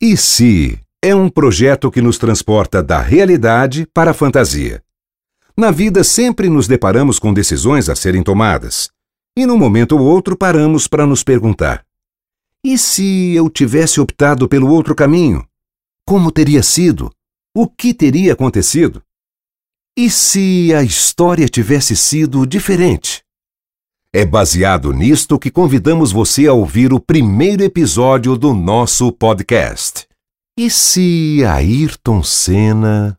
E se é um projeto que nos transporta da realidade para a fantasia. Na vida sempre nos deparamos com decisões a serem tomadas, e num momento ou outro paramos para nos perguntar: e se eu tivesse optado pelo outro caminho? Como teria sido? O que teria acontecido? E se a história tivesse sido diferente? É baseado nisto que convidamos você a ouvir o primeiro episódio do nosso podcast. E se Ayrton Senna.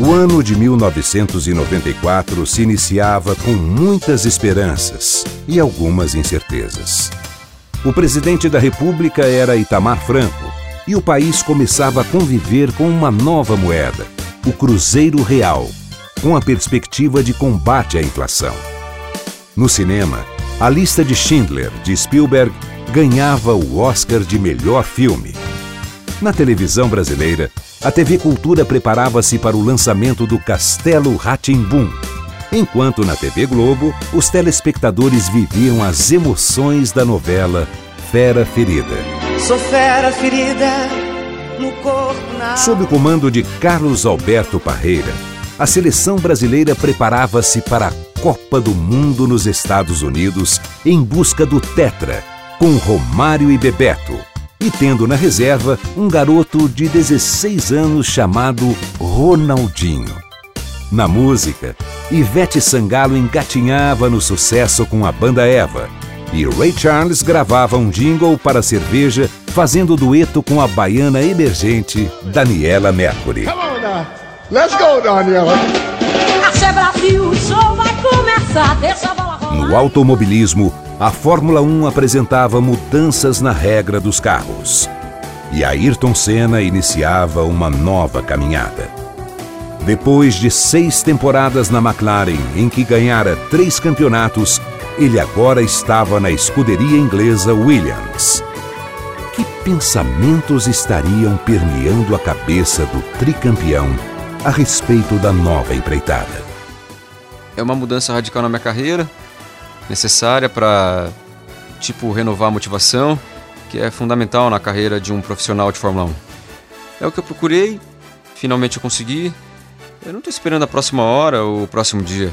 O ano de 1994 se iniciava com muitas esperanças e algumas incertezas. O presidente da República era Itamar Franco e o país começava a conviver com uma nova moeda, o Cruzeiro Real, com a perspectiva de combate à inflação. No cinema, a lista de Schindler, de Spielberg, ganhava o Oscar de melhor filme. Na televisão brasileira, a TV Cultura preparava-se para o lançamento do Castelo Ratimbum, enquanto na TV Globo os telespectadores viviam as emoções da novela Fera Ferida. Sou fera ferida no corpo na Sob o comando de Carlos Alberto Parreira, a seleção brasileira preparava-se para a Copa do Mundo nos Estados Unidos em busca do Tetra, com Romário e Bebeto, e tendo na reserva um garoto de 16 anos chamado Ronaldinho. Na música, Ivete Sangalo engatinhava no sucesso com a banda Eva, e Ray Charles gravava um jingle para a cerveja, fazendo dueto com a baiana emergente Daniela Mercury. Let's go, Daniela. Axé Brasil, o show vai começar. Deixa a bola rolar. No automobilismo, a Fórmula 1 apresentava mudanças na regra dos carros. E Ayrton Senna iniciava uma nova caminhada. Depois de seis temporadas na McLaren, em que ganhara três campeonatos, ele agora estava na escuderia inglesa Williams. Que pensamentos estariam permeando a cabeça do tricampeão a respeito da nova empreitada? É uma mudança radical na minha carreira, necessária para, tipo, renovar a motivação, que é fundamental na carreira de um profissional de Fórmula 1. É o que eu procurei, finalmente eu consegui. Eu não estou esperando a próxima hora ou o próximo dia.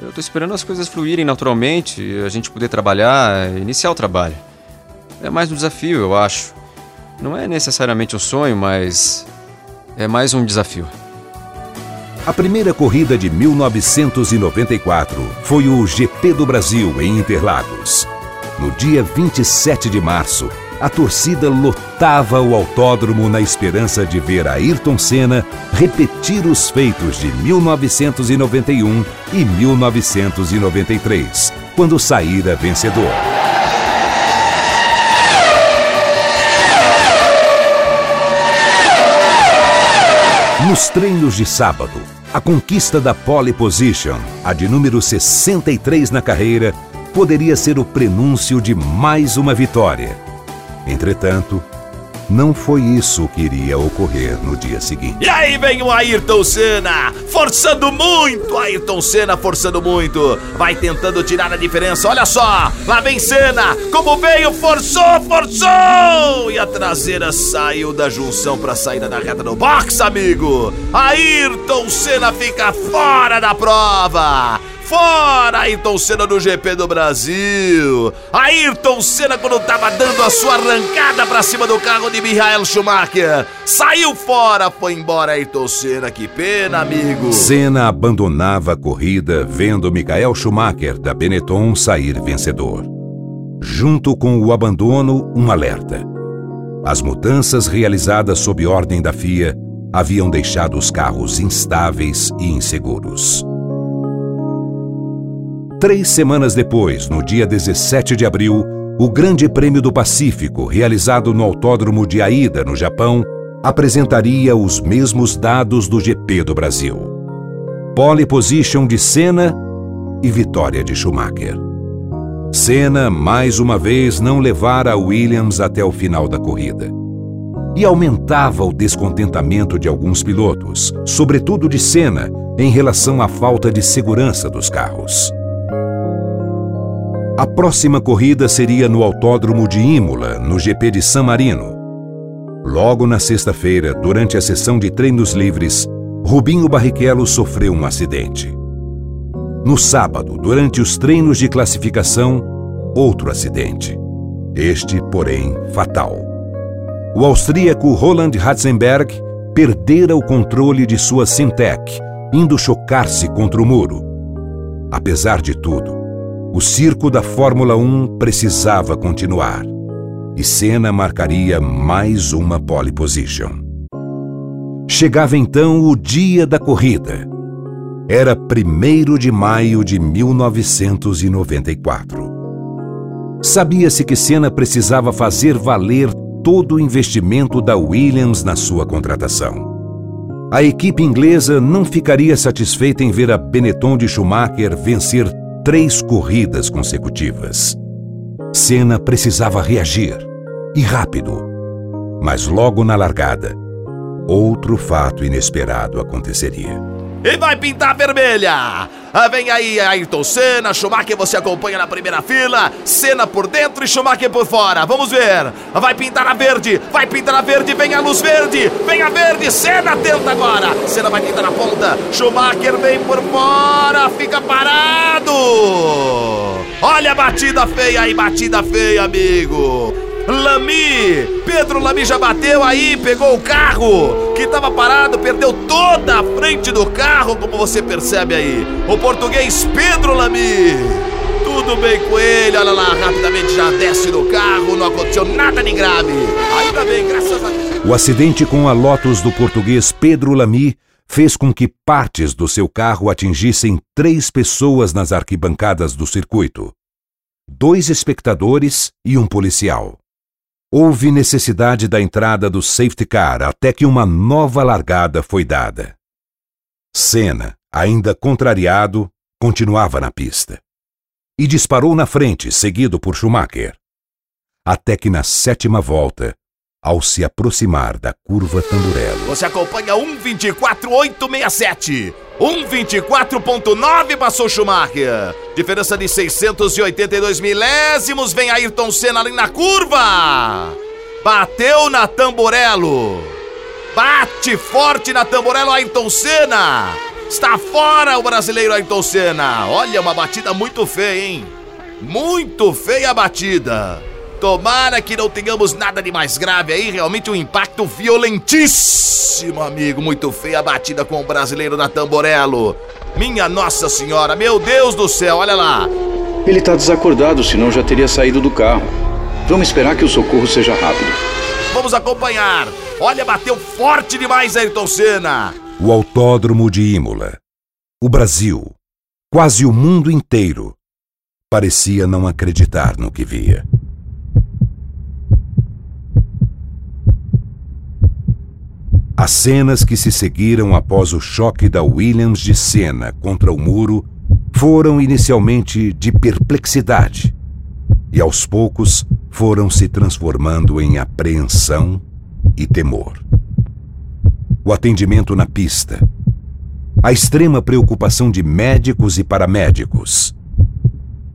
Eu estou esperando as coisas fluírem naturalmente, a gente poder trabalhar, iniciar o trabalho. É mais um desafio, eu acho. Não é necessariamente um sonho, mas é mais um desafio. A primeira corrida de 1994 foi o GP do Brasil em Interlagos. No dia 27 de março, a torcida lotava o autódromo na esperança de ver Ayrton Senna repetir os feitos de 1991 e 1993, quando saíra vencedor. Nos treinos de sábado, a conquista da pole position, a de número 63 na carreira, poderia ser o prenúncio de mais uma vitória. Entretanto, não foi isso que iria ocorrer no dia seguinte. E aí vem o Ayrton Senna, forçando muito, Ayrton Senna forçando muito, vai tentando tirar a diferença, olha só, lá vem Senna, como veio, forçou, forçou, e a traseira saiu da junção pra saída da reta do box, amigo, Ayrton Senna fica fora da prova, Fora Ayrton Senna do GP do Brasil! Ayrton Senna quando tava dando a sua arrancada pra cima do carro de Michael Schumacher. Saiu fora, foi embora Ayrton Senna, que pena, amigo. Senna abandonava a corrida vendo Michael Schumacher da Benetton sair vencedor. Junto com o abandono, um alerta. As mudanças realizadas sob ordem da FIA haviam deixado os carros instáveis e inseguros. Três semanas depois, no dia 17 de abril, o Grande Prêmio do Pacífico, realizado no Autódromo de Aida, no Japão, apresentaria os mesmos dados do GP do Brasil. Pole position de Senna e vitória de Schumacher. Senna, mais uma vez, não levara a Williams até o final da corrida. E aumentava o descontentamento de alguns pilotos, sobretudo de Senna, em relação à falta de segurança dos carros. A próxima corrida seria no Autódromo de Imola, no GP de San Marino. Logo na sexta-feira, durante a sessão de treinos livres, Rubinho Barrichello sofreu um acidente. No sábado, durante os treinos de classificação, outro acidente. Este, porém, fatal. O austríaco Roland Ratzenberg perdera o controle de sua Sintec, indo chocar-se contra o muro. Apesar de tudo, o circo da Fórmula 1 precisava continuar. E Senna marcaria mais uma pole position. Chegava então o dia da corrida. Era 1 de maio de 1994. Sabia-se que Senna precisava fazer valer todo o investimento da Williams na sua contratação. A equipe inglesa não ficaria satisfeita em ver a Benetton de Schumacher vencer três corridas consecutivas. Senna precisava reagir, e rápido. Mas logo na largada, outro fato inesperado aconteceria. E vai pintar vermelha! Ah, vem aí Ayrton Senna, Schumacher você acompanha na primeira fila, Senna por dentro e Schumacher por fora. Vamos ver. Vai pintar a verde, vai pintar a verde, vem a luz verde, vem a verde, Senna tenta agora. Senna vai tentar na ponta, Schumacher vem por fora, fica parado. Olha a batida feia aí, batida feia, amigo. Lamy, Pedro Lamy já bateu aí, pegou o carro que estava parado, perdeu toda a frente do carro, como você percebe aí. O português Pedro Lamy. Tudo bem com ele, olha lá, rapidamente já desce do carro, não aconteceu nada de grave. Ainda bem, graças a Deus. O acidente com a Lotus do português Pedro Lamy fez com que partes do seu carro atingissem três pessoas nas arquibancadas do circuito: dois espectadores e um policial. Houve necessidade da entrada do safety car até que uma nova largada foi dada. Senna, ainda contrariado, continuava na pista. E disparou na frente, seguido por Schumacher. Até que na sétima volta, ao se aproximar da curva Tamburello. Você acompanha 1.24.867. 1.24.9 passou Schumacher. Diferença de 682 milésimos. Vem Ayrton Senna ali na curva. Bateu na Tamburello. Bate forte na Tamburello Ayrton Senna. Está fora o brasileiro Ayrton Senna. Olha, uma batida muito feia, hein? Muito feia a batida. Tomara que não tenhamos nada de mais grave aí, realmente um impacto violentíssimo, amigo. Muito feia a batida com o brasileiro na Tamborello. Minha Nossa Senhora, meu Deus do céu, olha lá. Ele está desacordado, senão já teria saído do carro. Vamos esperar que o socorro seja rápido. Vamos acompanhar. Olha, bateu forte demais Ayrton Senna. O Autódromo de Imola. O Brasil, quase o mundo inteiro, parecia não acreditar no que via. As cenas que se seguiram após o choque da Williams de Senna contra o muro foram inicialmente de perplexidade e aos poucos foram se transformando em apreensão e temor. O atendimento na pista, a extrema preocupação de médicos e paramédicos,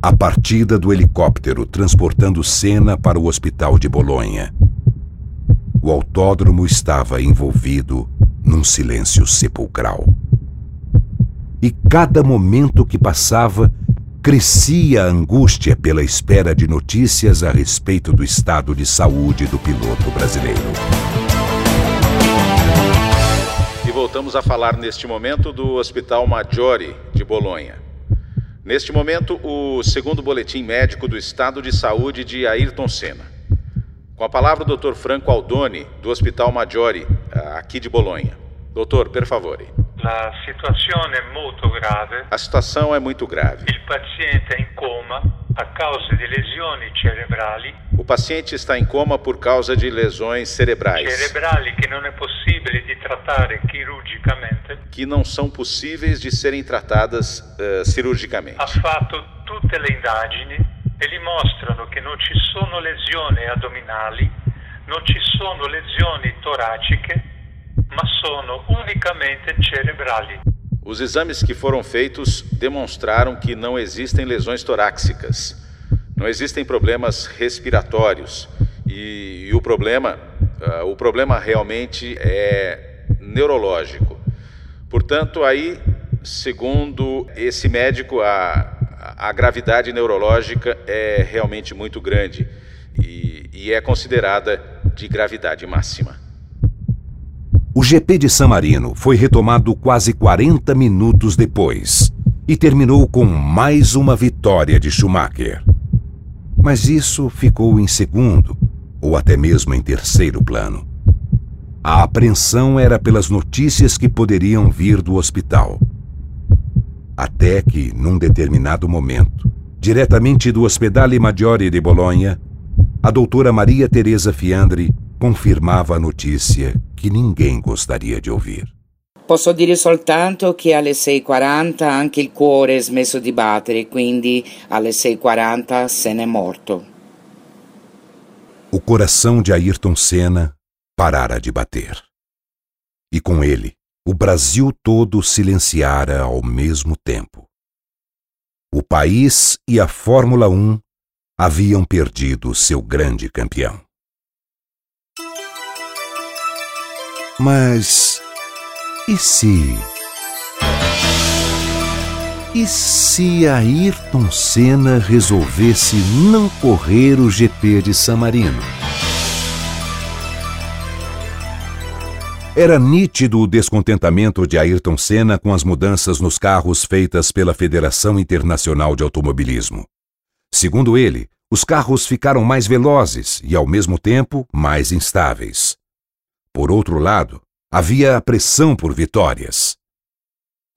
a partida do helicóptero transportando Senna para o hospital de Bolonha o autódromo estava envolvido num silêncio sepulcral. E cada momento que passava, crescia a angústia pela espera de notícias a respeito do estado de saúde do piloto brasileiro. E voltamos a falar neste momento do Hospital Maggiore de Bolonha. Neste momento, o segundo boletim médico do estado de saúde de Ayrton Senna. Com a palavra o Dr. Franco Aldoni, do Hospital Maggiore, eh, aqui de Bolonha. Doutor, per favore. La situazione è molto grave. A situação é muito grave. Il paziente è in coma a causa di lesioni cerebrali. O paciente está em coma por causa de lesões cerebrais. Cerebrali che non è possibile di trattare chirurgicamente. Que não são possíveis de serem tratadas uh, cirurgicamente. Ha fatto tutte le indagini e gli mostrano che non ci sono lesioni addominali, non ci sono lesioni toraciche, ma sono unicamente cerebrali. Os exames que foram feitos demonstraram que não existem lesões torácicas, Não existem problemas respiratórios e, e o problema, uh, o problema realmente é neurológico. Portanto, aí, segundo esse médico, a, a gravidade neurológica é realmente muito grande e, e é considerada de gravidade máxima. O GP de San Marino foi retomado quase 40 minutos depois e terminou com mais uma vitória de Schumacher. Mas isso ficou em segundo, ou até mesmo em terceiro plano. A apreensão era pelas notícias que poderiam vir do hospital. Até que, num determinado momento, diretamente do Ospedale Maggiore de Bolonha, a doutora Maria Teresa Fiandri confirmava a notícia que ninguém gostaria de ouvir. Posso dire soltanto che alle 6.40 anche il cuore ha smesso di battere, quindi alle 6.40 se n'è morto. O coração de Ayrton Senna parara de bater. E com ele, o Brasil todo silenciara ao mesmo tempo. O país e a Fórmula 1 haviam perdido seu grande campeão. Mas e se. E se Ayrton Senna resolvesse não correr o GP de San Marino? Era nítido o descontentamento de Ayrton Senna com as mudanças nos carros feitas pela Federação Internacional de Automobilismo. Segundo ele, os carros ficaram mais velozes e, ao mesmo tempo, mais instáveis. Por outro lado, havia a pressão por vitórias.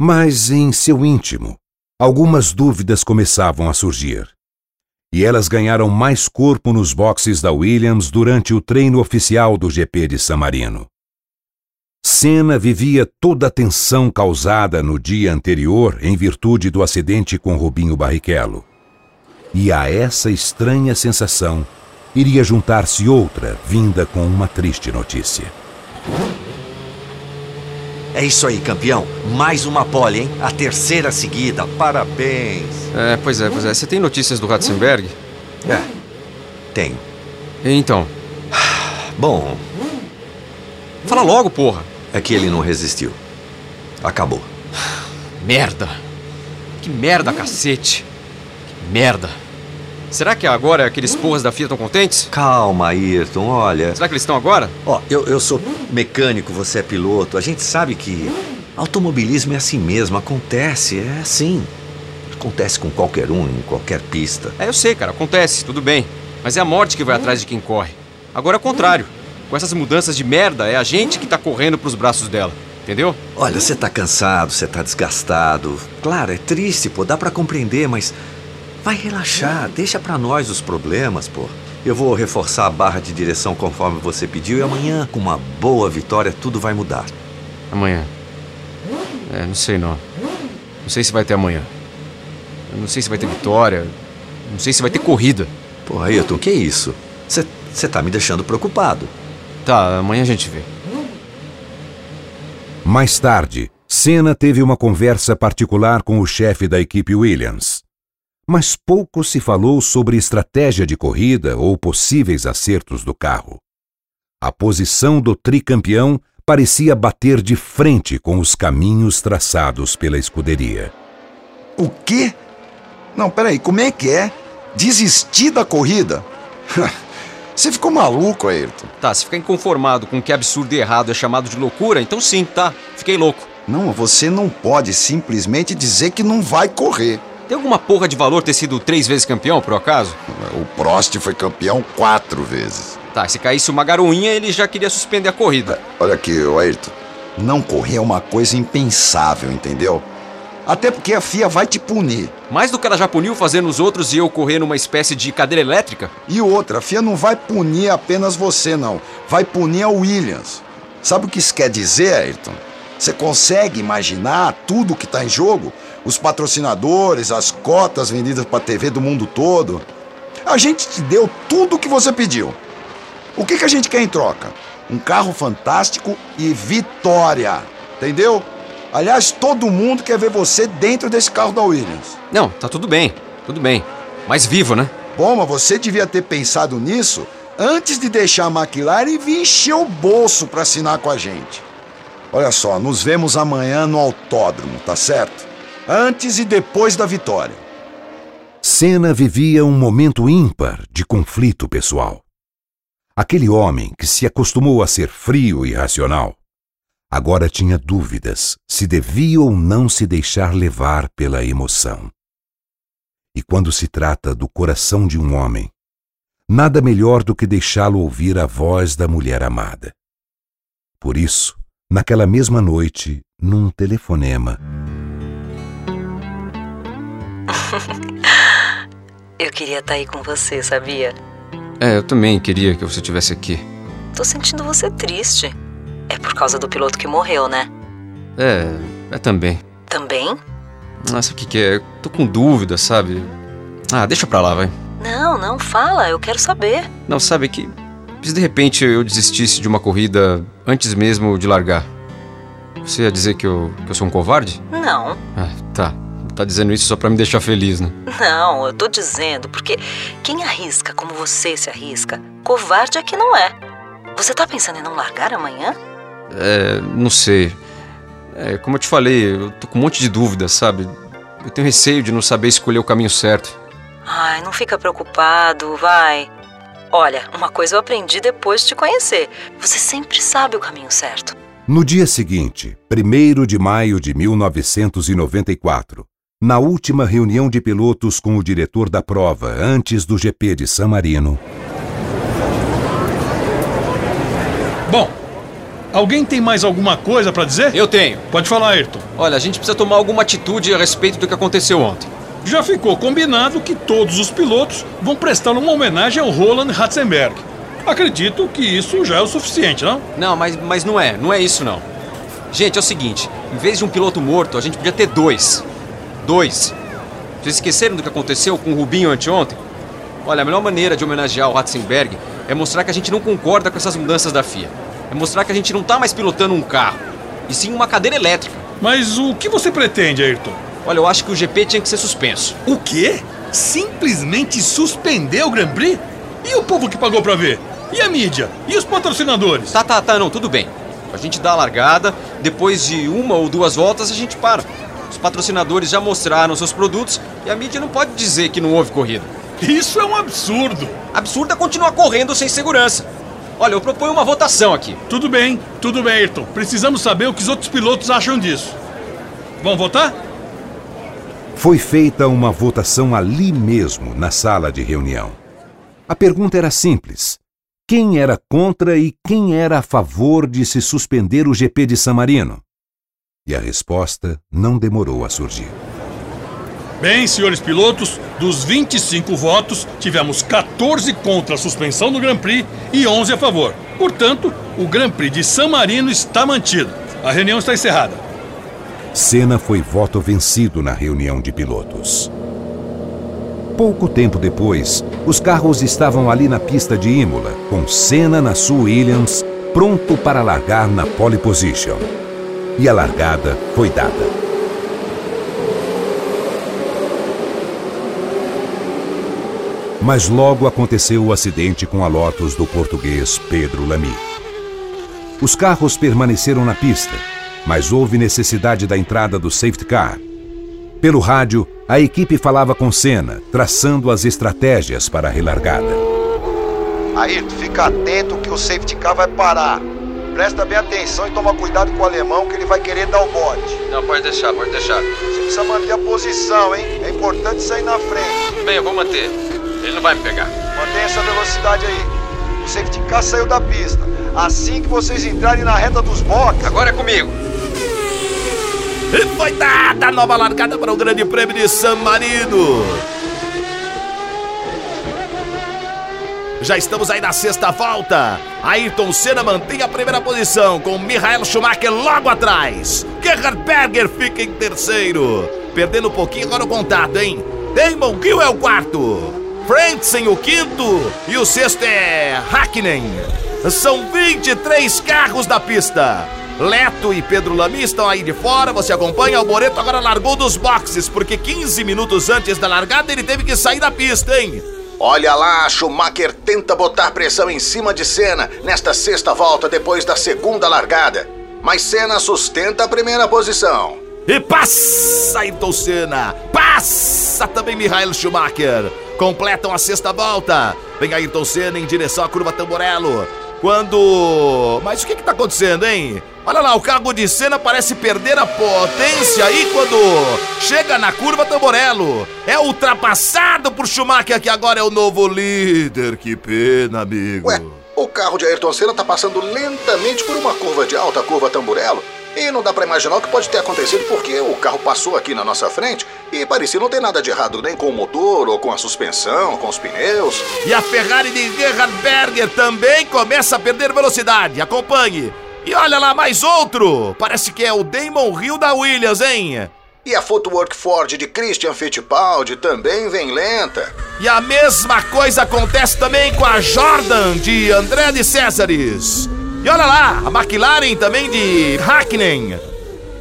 Mas em seu íntimo, algumas dúvidas começavam a surgir. E elas ganharam mais corpo nos boxes da Williams durante o treino oficial do GP de San Marino. Senna vivia toda a tensão causada no dia anterior em virtude do acidente com Rubinho Barrichello. E a essa estranha sensação iria juntar-se outra vinda com uma triste notícia. É isso aí, campeão. Mais uma pole, hein? A terceira seguida. Parabéns. É, pois é, pois é. Você tem notícias do Ratzenberg? É, tenho. Então. Bom. Fala logo, porra. É que ele não resistiu. Acabou. Merda. Que merda, cacete. Que merda. Será que agora aqueles porras da FIA estão contentes? Calma, Ayrton, olha. Será que eles estão agora? Ó, eu, eu sou mecânico, você é piloto. A gente sabe que automobilismo é assim mesmo, acontece, é assim. Acontece com qualquer um, em qualquer pista. É, eu sei, cara, acontece, tudo bem. Mas é a morte que vai atrás de quem corre. Agora é o contrário. Com essas mudanças de merda, é a gente que tá correndo pros braços dela. Entendeu? Olha, você tá cansado, você tá desgastado. Claro, é triste, pô, dá para compreender, mas Vai relaxar, deixa para nós os problemas, pô. Eu vou reforçar a barra de direção conforme você pediu e amanhã, com uma boa vitória, tudo vai mudar. Amanhã? É, não sei não. Não sei se vai ter amanhã. Eu não sei se vai ter vitória. Não sei se vai ter corrida. Pô, Ailton, que isso? Você tá me deixando preocupado. Tá, amanhã a gente vê. Mais tarde, Senna teve uma conversa particular com o chefe da equipe Williams mas pouco se falou sobre estratégia de corrida ou possíveis acertos do carro. A posição do tricampeão parecia bater de frente com os caminhos traçados pela escuderia. O quê? Não, peraí, como é que é? Desistir da corrida? Você ficou maluco, Ayrton? Tá, se ficar inconformado com que absurdo e errado é chamado de loucura, então sim, tá. Fiquei louco. Não, você não pode simplesmente dizer que não vai correr. Tem alguma porra de valor ter sido três vezes campeão, por acaso? O Prost foi campeão quatro vezes. Tá, se caísse uma garoinha, ele já queria suspender a corrida. É, olha aqui, Ayrton. Não correr é uma coisa impensável, entendeu? Até porque a FIA vai te punir. Mais do que ela já puniu fazendo os outros e eu correr numa espécie de cadeira elétrica? E outra, a FIA não vai punir apenas você, não. Vai punir a Williams. Sabe o que isso quer dizer, Ayrton? Você consegue imaginar tudo que está em jogo? os patrocinadores, as cotas vendidas para a TV do mundo todo. A gente te deu tudo o que você pediu. O que, que a gente quer em troca? Um carro fantástico e vitória. Entendeu? Aliás, todo mundo quer ver você dentro desse carro da Williams. Não, tá tudo bem, tudo bem. Mais vivo, né? Pô, mas você devia ter pensado nisso antes de deixar a McLaren vir encher o bolso para assinar com a gente. Olha só, nos vemos amanhã no autódromo, tá certo? Antes e depois da vitória. Senna vivia um momento ímpar de conflito pessoal. Aquele homem que se acostumou a ser frio e racional, agora tinha dúvidas se devia ou não se deixar levar pela emoção. E quando se trata do coração de um homem, nada melhor do que deixá-lo ouvir a voz da mulher amada. Por isso, naquela mesma noite, num telefonema. eu queria estar tá aí com você, sabia? É, eu também queria que você estivesse aqui. Tô sentindo você triste. É por causa do piloto que morreu, né? É, é também. Também? Nossa, o que, que é? Eu tô com dúvida, sabe? Ah, deixa pra lá, vai. Não, não, fala, eu quero saber. Não, sabe que. Se de repente eu desistisse de uma corrida antes mesmo de largar, você ia dizer que eu, que eu sou um covarde? Não. Ah, tá. Tá dizendo isso só pra me deixar feliz, né? Não, eu tô dizendo porque quem arrisca como você se arrisca, covarde é que não é. Você tá pensando em não largar amanhã? É, não sei. É, como eu te falei, eu tô com um monte de dúvidas, sabe? Eu tenho receio de não saber escolher o caminho certo. Ai, não fica preocupado, vai. Olha, uma coisa eu aprendi depois de te conhecer. Você sempre sabe o caminho certo. No dia seguinte, 1 de maio de 1994, na última reunião de pilotos com o diretor da prova antes do GP de San Marino. Bom, alguém tem mais alguma coisa para dizer? Eu tenho. Pode falar, Ayrton. Olha, a gente precisa tomar alguma atitude a respeito do que aconteceu ontem. Já ficou combinado que todos os pilotos vão prestar uma homenagem ao Roland Ratzenberg. Acredito que isso já é o suficiente, não? Não, mas, mas não é. Não é isso, não. Gente, é o seguinte: em vez de um piloto morto, a gente podia ter dois. Dois. Vocês esqueceram do que aconteceu com o Rubinho anteontem? Olha, a melhor maneira de homenagear o Ratzenberg é mostrar que a gente não concorda com essas mudanças da FIA. É mostrar que a gente não tá mais pilotando um carro, e sim uma cadeira elétrica. Mas o que você pretende, Ayrton? Olha, eu acho que o GP tinha que ser suspenso. O quê? Simplesmente suspender o Grand Prix? E o povo que pagou pra ver? E a mídia? E os patrocinadores? Tá, tá, tá, não, tudo bem. A gente dá a largada, depois de uma ou duas voltas a gente para. Os patrocinadores já mostraram seus produtos e a mídia não pode dizer que não houve corrida. Isso é um absurdo! Absurdo é continuar correndo sem segurança. Olha, eu proponho uma votação aqui. Tudo bem, tudo bem, Ayrton. Precisamos saber o que os outros pilotos acham disso. Vamos votar? Foi feita uma votação ali mesmo, na sala de reunião. A pergunta era simples: quem era contra e quem era a favor de se suspender o GP de San Marino? E a resposta não demorou a surgir. Bem, senhores pilotos, dos 25 votos, tivemos 14 contra a suspensão do Grand Prix e 11 a favor. Portanto, o Grand Prix de San Marino está mantido. A reunião está encerrada. Senna foi voto vencido na reunião de pilotos. Pouco tempo depois, os carros estavam ali na pista de Imola, com Senna na sua Williams, pronto para largar na pole position. E a largada foi dada. Mas logo aconteceu o acidente com a Lotus do português Pedro Lamy. Os carros permaneceram na pista, mas houve necessidade da entrada do safety car pelo rádio, a equipe falava com Senna, traçando as estratégias para a relargada. Ayrton, fica atento que o safety car vai parar. Presta bem atenção e toma cuidado com o alemão que ele vai querer dar o bote. Não, pode deixar, pode deixar. Você precisa manter a posição, hein? É importante sair na frente. Bem, eu vou manter. Ele não vai me pegar. Mantenha essa velocidade aí. O safety car saiu da pista. Assim que vocês entrarem na reta dos boxes... Agora é comigo. Foi dada a nova largada para o Grande Prêmio de San Marino. Já estamos aí na sexta volta. Ayrton Senna mantém a primeira posição, com Michael Schumacher logo atrás. Gerhard Berger fica em terceiro. Perdendo um pouquinho agora o contato, hein? Damon Gill é o quarto. Frentzen o quinto. E o sexto é Hakkinen. São 23 carros da pista. Leto e Pedro Lamy estão aí de fora, você acompanha. O Moreto agora largou dos boxes, porque 15 minutos antes da largada ele teve que sair da pista, hein? Olha lá, Schumacher tenta botar pressão em cima de Senna nesta sexta volta depois da segunda largada. Mas Senna sustenta a primeira posição. E passa Ayrton Senna! Passa também Michael Schumacher! Completam a sexta volta. Vem Ayrton Senna em direção à curva Tamborello. Quando. Mas o que está acontecendo, hein? Olha lá, o carro de Senna parece perder a potência aí quando chega na curva Tamborello. É ultrapassado por Schumacher, que agora é o novo líder. Que pena, amigo. Ué, o carro de Ayrton Senna está passando lentamente por uma curva de alta, curva Tamborello. E não dá para imaginar o que pode ter acontecido porque o carro passou aqui na nossa frente e parecia não ter nada de errado nem com o motor ou com a suspensão, com os pneus. E a Ferrari de Gerhard Berger também começa a perder velocidade. Acompanhe. E olha lá, mais outro! Parece que é o Damon Hill da Williams, hein? E a Footwork Ford de Christian Fittipaldi também vem lenta. E a mesma coisa acontece também com a Jordan de André de Césares. E olha lá, a McLaren também de Hackney.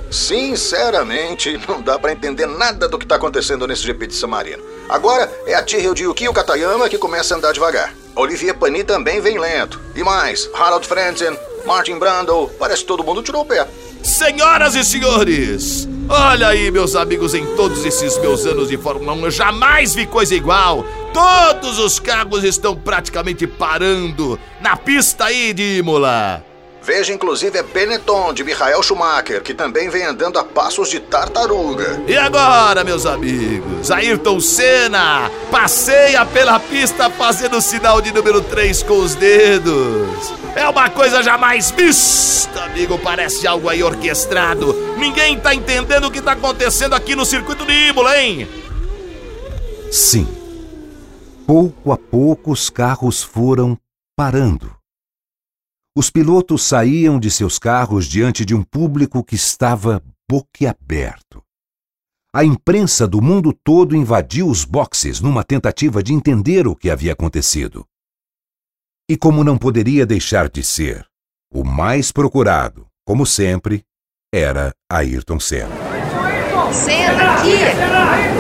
Sinceramente, não dá para entender nada do que tá acontecendo nesse GP de San Marino. Agora é a Tyrrell de Yukio Katayama que começa a andar devagar. Olivier Pani também vem lento. E mais, Harold Frentzen, Martin Brundle, parece que todo mundo tirou o pé. Senhoras e senhores, olha aí, meus amigos, em todos esses meus anos de Fórmula 1, eu jamais vi coisa igual. Todos os carros estão praticamente parando na pista aí de Imola. Veja inclusive a Benetton de Michael Schumacher, que também vem andando a passos de tartaruga. E agora, meus amigos, Ayrton Senna passeia pela pista fazendo o sinal de número 3 com os dedos. É uma coisa jamais vista, amigo. Parece algo aí orquestrado. Ninguém tá entendendo o que tá acontecendo aqui no circuito de Imola, hein? Sim. Pouco a pouco os carros foram parando. Os pilotos saíam de seus carros diante de um público que estava boquiaberto. A imprensa do mundo todo invadiu os boxes numa tentativa de entender o que havia acontecido. E como não poderia deixar de ser, o mais procurado, como sempre, era Ayrton Senna. Senna aqui! Ayrton!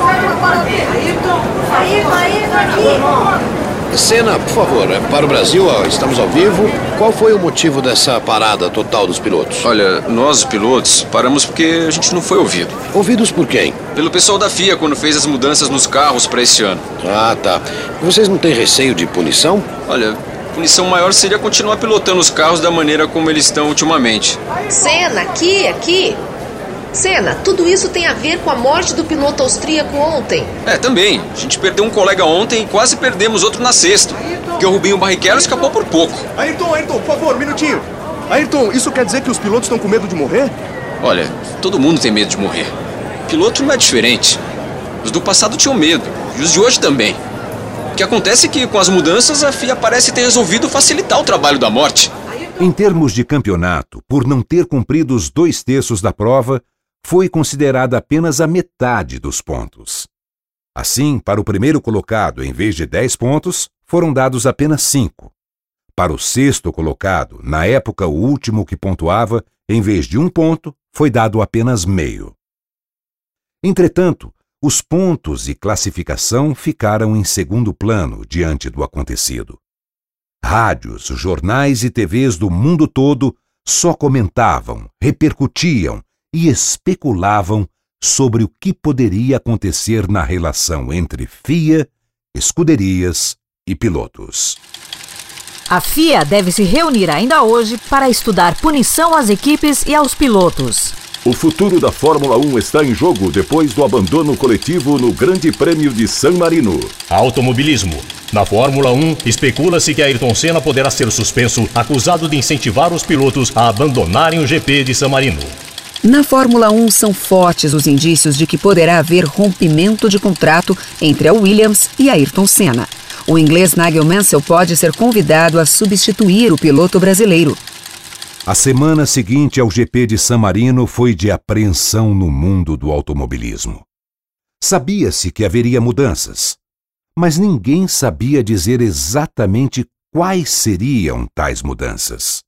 Ayrton, Ayrton aqui! Senna, por favor, é, para o Brasil, estamos ao vivo. Qual foi o motivo dessa parada total dos pilotos? Olha, nós pilotos paramos porque a gente não foi ouvido. Ouvidos por quem? Pelo pessoal da FIA quando fez as mudanças nos carros para esse ano. Ah, tá. Vocês não têm receio de punição? Olha, punição maior seria continuar pilotando os carros da maneira como eles estão ultimamente. Senna, aqui, aqui. Senna, tudo isso tem a ver com a morte do piloto austríaco ontem. É, também. A gente perdeu um colega ontem e quase perdemos outro na sexta. Porque o Rubinho Barrichello escapou por pouco. Ayrton, Ayrton, por favor, um minutinho. Ayrton, isso quer dizer que os pilotos estão com medo de morrer? Olha, todo mundo tem medo de morrer. Piloto não é diferente. Os do passado tinham medo, e os de hoje também. O que acontece é que, com as mudanças, a FIA parece ter resolvido facilitar o trabalho da morte. Em termos de campeonato, por não ter cumprido os dois terços da prova, foi considerada apenas a metade dos pontos. Assim, para o primeiro colocado, em vez de 10 pontos, foram dados apenas 5. Para o sexto colocado, na época o último que pontuava, em vez de um ponto, foi dado apenas meio. Entretanto, os pontos e classificação ficaram em segundo plano diante do acontecido. Rádios, jornais e TVs do mundo todo só comentavam, repercutiam e especulavam sobre o que poderia acontecer na relação entre FIA, escuderias e pilotos. A FIA deve se reunir ainda hoje para estudar punição às equipes e aos pilotos. O futuro da Fórmula 1 está em jogo depois do abandono coletivo no Grande Prêmio de San Marino. Automobilismo. Na Fórmula 1, especula-se que Ayrton Senna poderá ser suspenso, acusado de incentivar os pilotos a abandonarem o GP de San Marino. Na Fórmula 1, são fortes os indícios de que poderá haver rompimento de contrato entre a Williams e Ayrton Senna. O inglês Nigel Mansell pode ser convidado a substituir o piloto brasileiro. A semana seguinte ao GP de San Marino foi de apreensão no mundo do automobilismo. Sabia-se que haveria mudanças, mas ninguém sabia dizer exatamente quais seriam tais mudanças.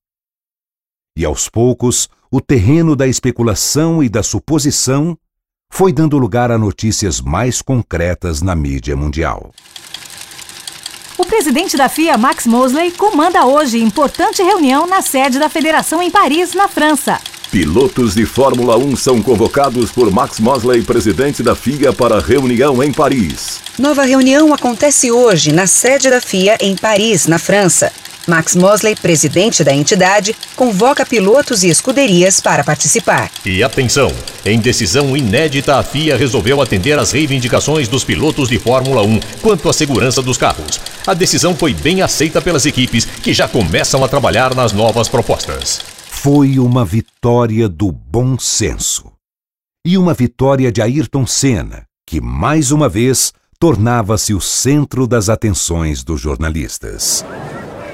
E aos poucos, o terreno da especulação e da suposição foi dando lugar a notícias mais concretas na mídia mundial. O presidente da FIA, Max Mosley, comanda hoje importante reunião na sede da federação em Paris, na França. Pilotos de Fórmula 1 são convocados por Max Mosley, presidente da FIA, para reunião em Paris. Nova reunião acontece hoje na sede da FIA em Paris, na França. Max Mosley, presidente da entidade, convoca pilotos e escuderias para participar. E atenção! Em decisão inédita, a FIA resolveu atender às reivindicações dos pilotos de Fórmula 1 quanto à segurança dos carros. A decisão foi bem aceita pelas equipes que já começam a trabalhar nas novas propostas. Foi uma vitória do bom senso. E uma vitória de Ayrton Senna, que mais uma vez tornava-se o centro das atenções dos jornalistas.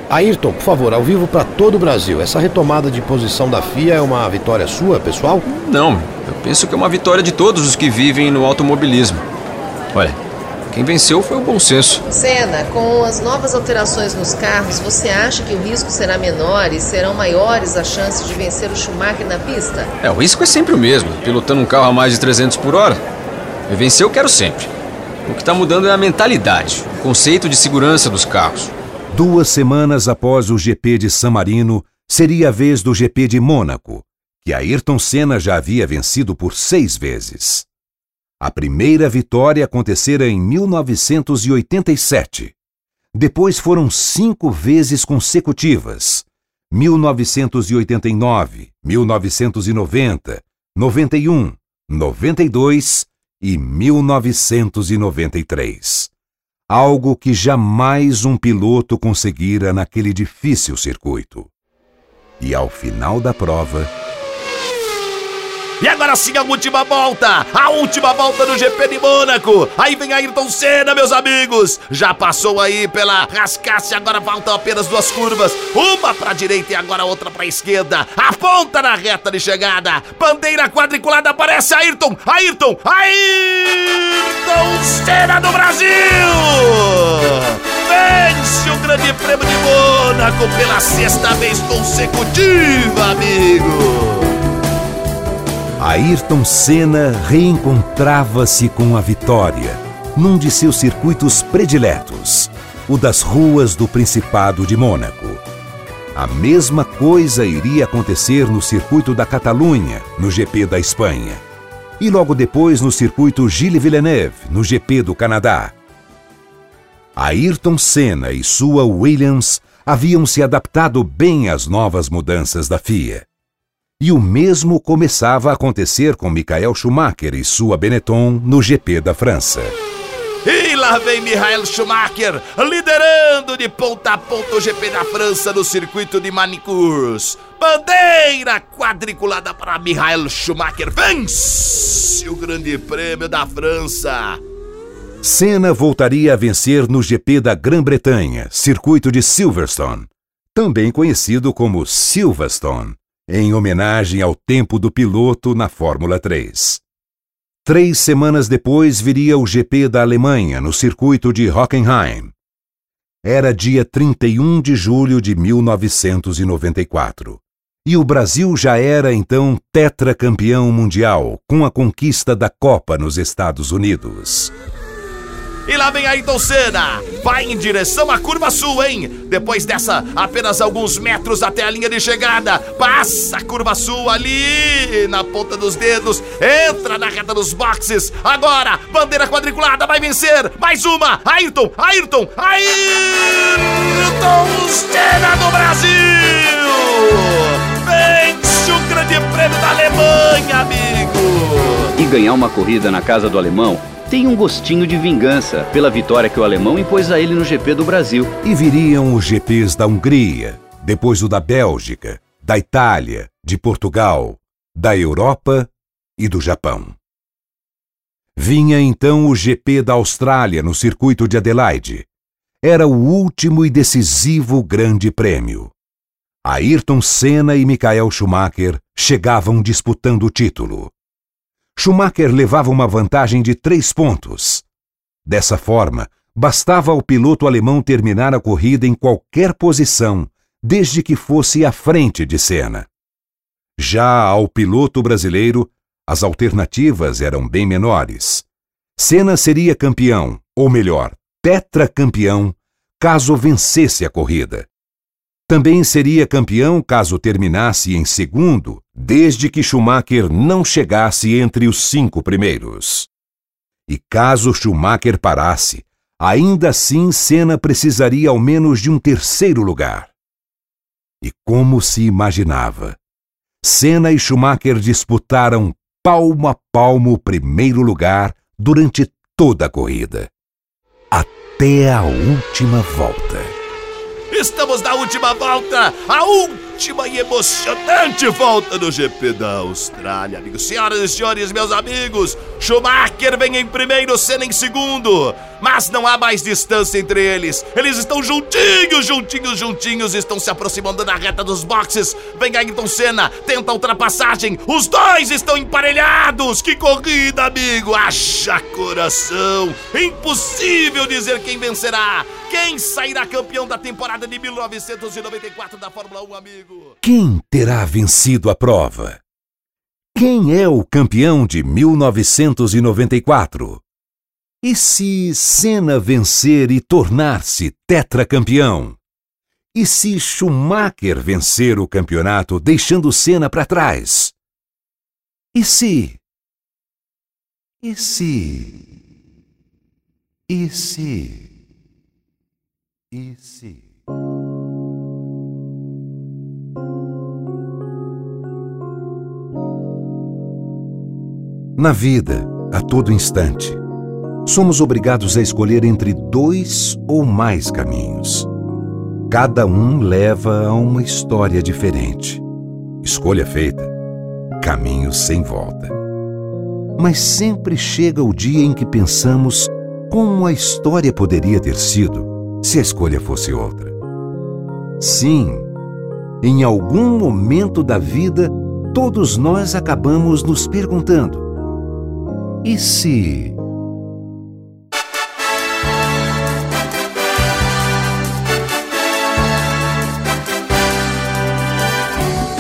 Ayrton, por favor, ao vivo para todo o Brasil. Essa retomada de posição da FIA é uma vitória sua, pessoal? Não, eu penso que é uma vitória de todos os que vivem no automobilismo. Olha, quem venceu foi o bom senso. Senna, com as novas alterações nos carros, você acha que o risco será menor e serão maiores as chances de vencer o Schumacher na pista? É, o risco é sempre o mesmo, pilotando um carro a mais de 300 por hora. Eu vencer eu quero sempre. O que está mudando é a mentalidade, o conceito de segurança dos carros. Duas semanas após o GP de San Marino, seria a vez do GP de Mônaco, que Ayrton Senna já havia vencido por seis vezes. A primeira vitória acontecera em 1987. Depois foram cinco vezes consecutivas: 1989, 1990, 91, 92 e 1993 algo que jamais um piloto conseguira naquele difícil circuito. E ao final da prova. E agora sim a última volta! A última volta do GP de Mônaco! Aí vem Ayrton Senna, meus amigos! Já passou aí pela rascasse, agora faltam apenas duas curvas. Uma pra direita e agora outra pra esquerda. Aponta na reta de chegada. Bandeira quadriculada aparece Ayrton! Ayrton! Ayrton Senna do Brasil! Vence o Grande Prêmio de Mônaco pela sexta vez consecutiva, amigo! Ayrton Senna reencontrava-se com a vitória num de seus circuitos prediletos, o das ruas do Principado de Mônaco. A mesma coisa iria acontecer no circuito da Catalunha, no GP da Espanha, e logo depois no circuito Gilles Villeneuve, no GP do Canadá. Ayrton Senna e sua Williams haviam se adaptado bem às novas mudanças da FIA. E o mesmo começava a acontecer com Michael Schumacher e sua Benetton no GP da França. E lá vem Michael Schumacher, liderando de ponta a ponta o GP da França no circuito de Manicours. Bandeira quadriculada para Michael Schumacher. Vence o Grande Prêmio da França. Senna voltaria a vencer no GP da Grã-Bretanha, circuito de Silverstone, também conhecido como Silverstone em homenagem ao tempo do piloto na Fórmula 3. Três semanas depois viria o GP da Alemanha, no circuito de Hockenheim. Era dia 31 de julho de 1994. E o Brasil já era então tetracampeão mundial, com a conquista da Copa nos Estados Unidos. E lá vem Ayrton Senna. Vai em direção à curva sul, hein? Depois dessa, apenas alguns metros até a linha de chegada. Passa a curva sul ali na ponta dos dedos. Entra na reta dos boxes. Agora, bandeira quadriculada vai vencer. Mais uma. Ayrton, Ayrton, Ayrton Senna do Brasil. Vence o grande prêmio da Alemanha, amigo. E ganhar uma corrida na casa do alemão tem um gostinho de vingança pela vitória que o alemão impôs a ele no GP do Brasil. E viriam os GPs da Hungria, depois o da Bélgica, da Itália, de Portugal, da Europa e do Japão. Vinha então o GP da Austrália no circuito de Adelaide. Era o último e decisivo grande prêmio. Ayrton Senna e Michael Schumacher chegavam disputando o título. Schumacher levava uma vantagem de três pontos. Dessa forma, bastava ao piloto alemão terminar a corrida em qualquer posição, desde que fosse à frente de Senna. Já ao piloto brasileiro, as alternativas eram bem menores. Senna seria campeão, ou melhor, tetracampeão, caso vencesse a corrida. Também seria campeão caso terminasse em segundo, desde que Schumacher não chegasse entre os cinco primeiros. E caso Schumacher parasse, ainda assim Senna precisaria ao menos de um terceiro lugar. E como se imaginava, Senna e Schumacher disputaram palmo a palmo o primeiro lugar durante toda a corrida, até a última volta. Estamos na última volta, a última e emocionante volta do GP da Austrália, amigos. Senhoras e senhores, meus amigos, Schumacher vem em primeiro, Senna em segundo, mas não há mais distância entre eles. Eles estão juntinhos, juntinhos, juntinhos, estão se aproximando da reta dos boxes. Vem Ayrton Senna, tenta a ultrapassagem, os dois estão emparelhados. Que corrida, amigo! Haja coração! Impossível dizer quem vencerá. Quem sairá campeão da temporada de 1994 da Fórmula 1, amigo? Quem terá vencido a prova? Quem é o campeão de 1994? E se Senna vencer e tornar-se tetracampeão? E se Schumacher vencer o campeonato deixando Senna para trás? E se? E se? E se? E se? Na vida, a todo instante, somos obrigados a escolher entre dois ou mais caminhos. Cada um leva a uma história diferente. Escolha feita, caminho sem volta. Mas sempre chega o dia em que pensamos como a história poderia ter sido se a escolha fosse outra. Sim, em algum momento da vida, todos nós acabamos nos perguntando: e se.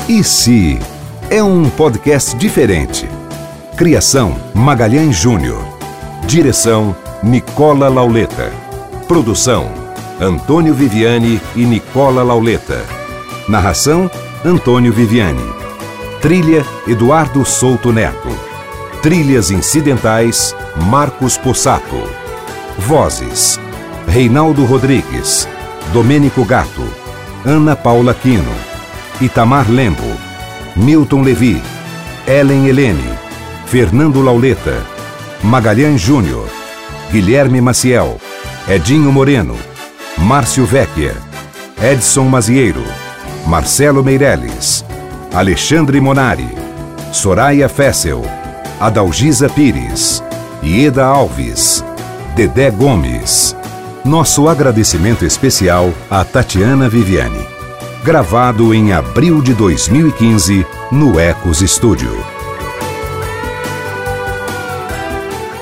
E se é um podcast diferente. Criação Magalhães Júnior. Direção Nicola Lauleta. Produção Antônio Viviane e Nicola Lauleta. Narração Antônio Viviane. Trilha Eduardo Souto Neto. Trilhas incidentais Marcos Possato. Vozes Reinaldo Rodrigues, Domênico Gato, Ana Paula Quino, Itamar Lembo, Milton Levi, Ellen Helene, Fernando Lauleta, Magalhães Júnior, Guilherme Maciel, Edinho Moreno, Márcio Vecchia, Edson Mazieiro, Marcelo Meirelles, Alexandre Monari, Soraya Fessel, Adalgisa Pires, Ieda Alves, Dedé Gomes. Nosso agradecimento especial a Tatiana Viviane. Gravado em abril de 2015 no Ecos Studio.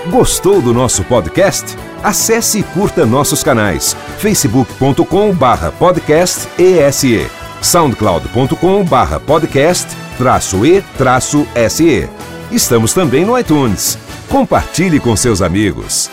Gostou do nosso podcast? Acesse e curta nossos canais: facebook.com/podcast ESE, soundcloud.com/podcast-e-se. Estamos também no iTunes. Compartilhe com seus amigos.